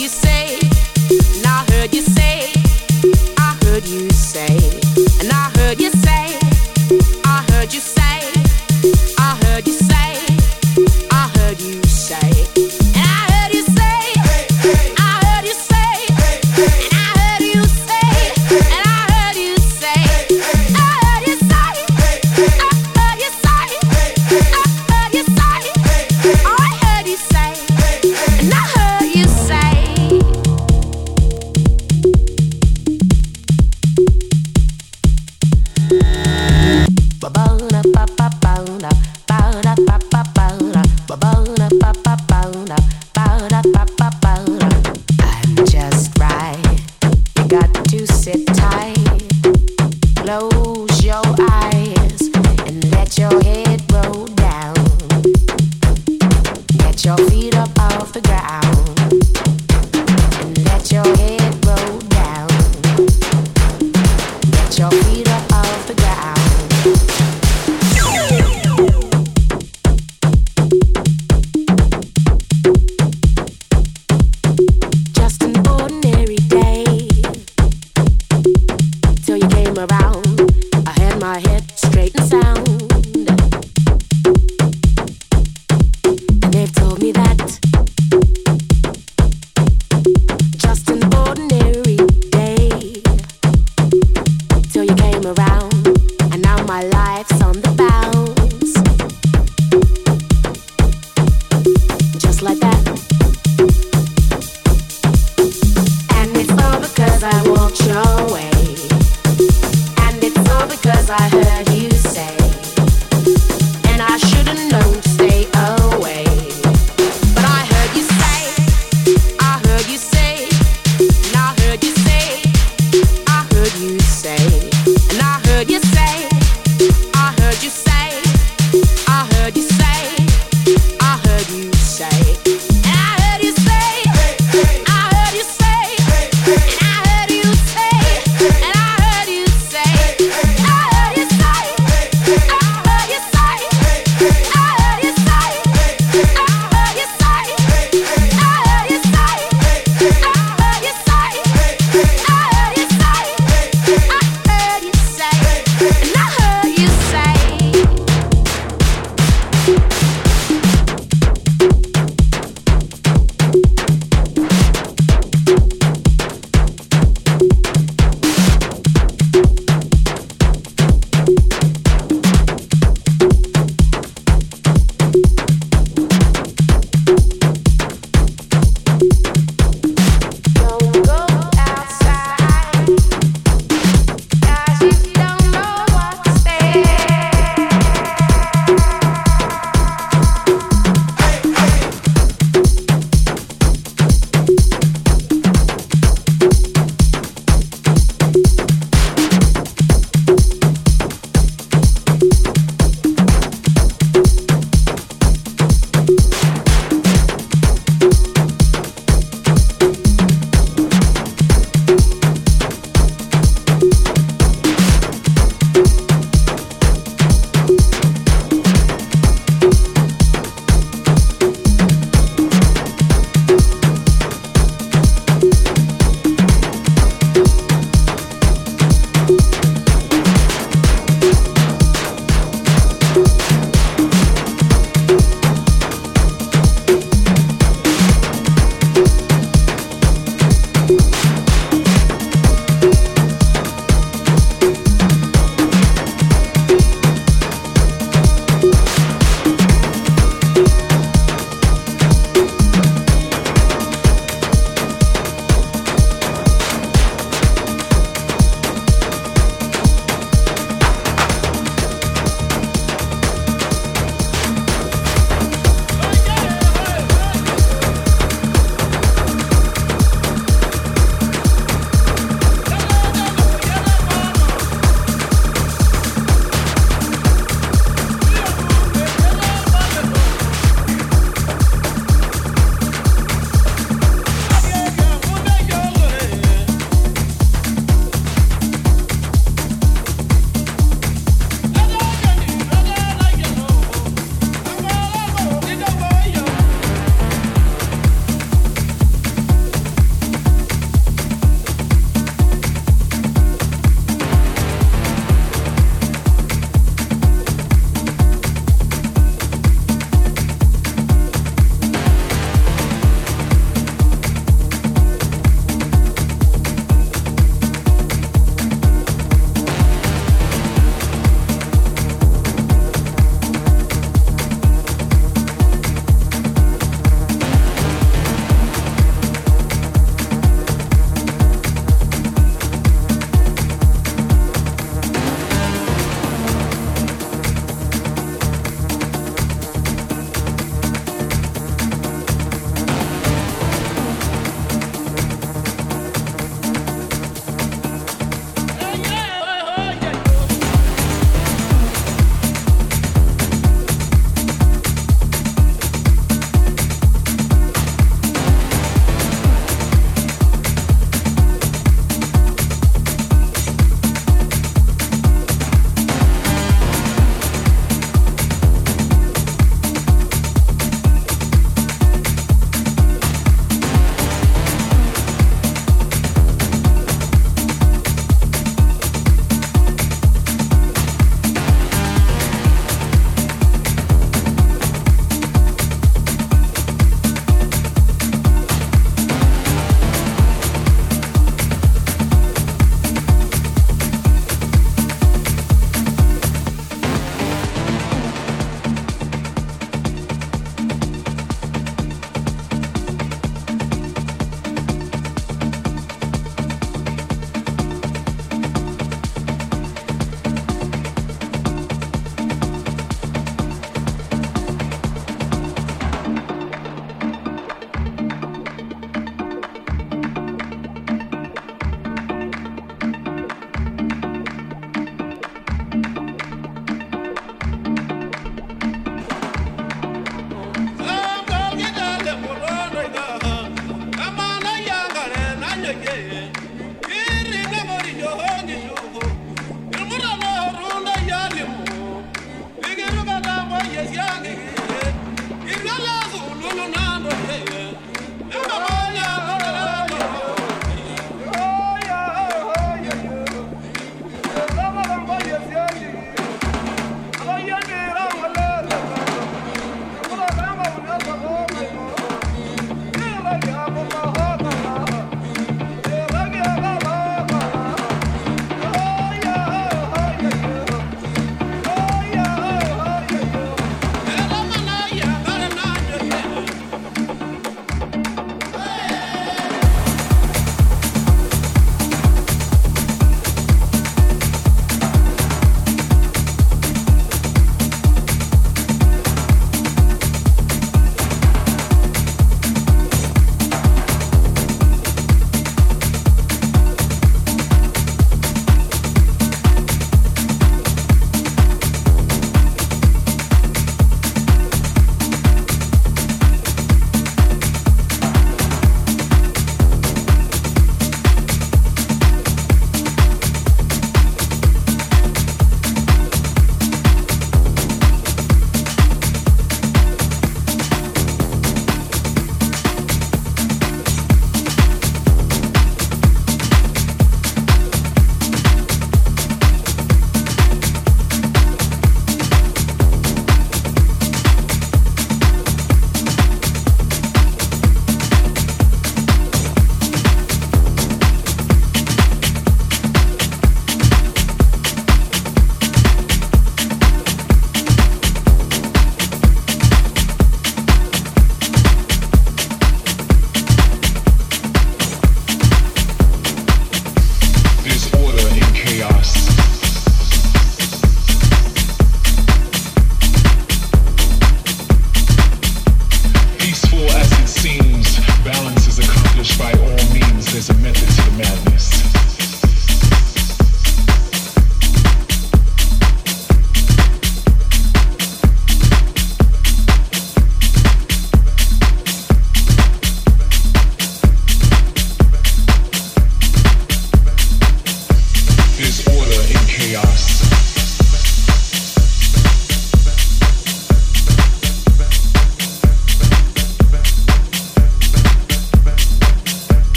you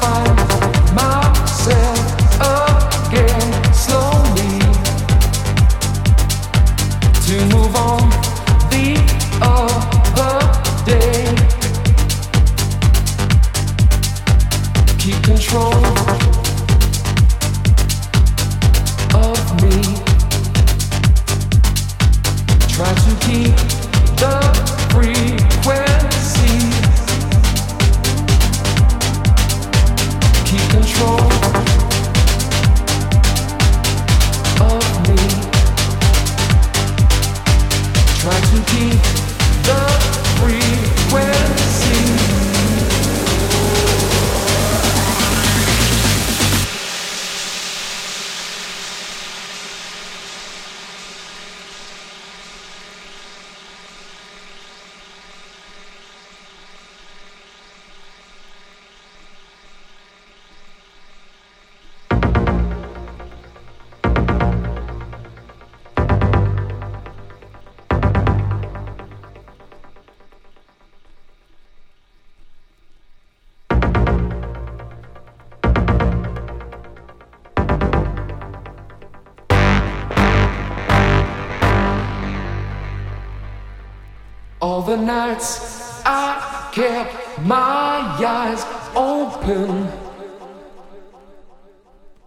the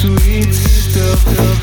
sweet stuff.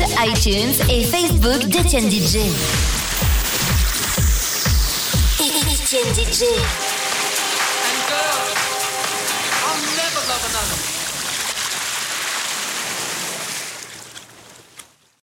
ITunes et Facebook d'Etienne DJ. DJ.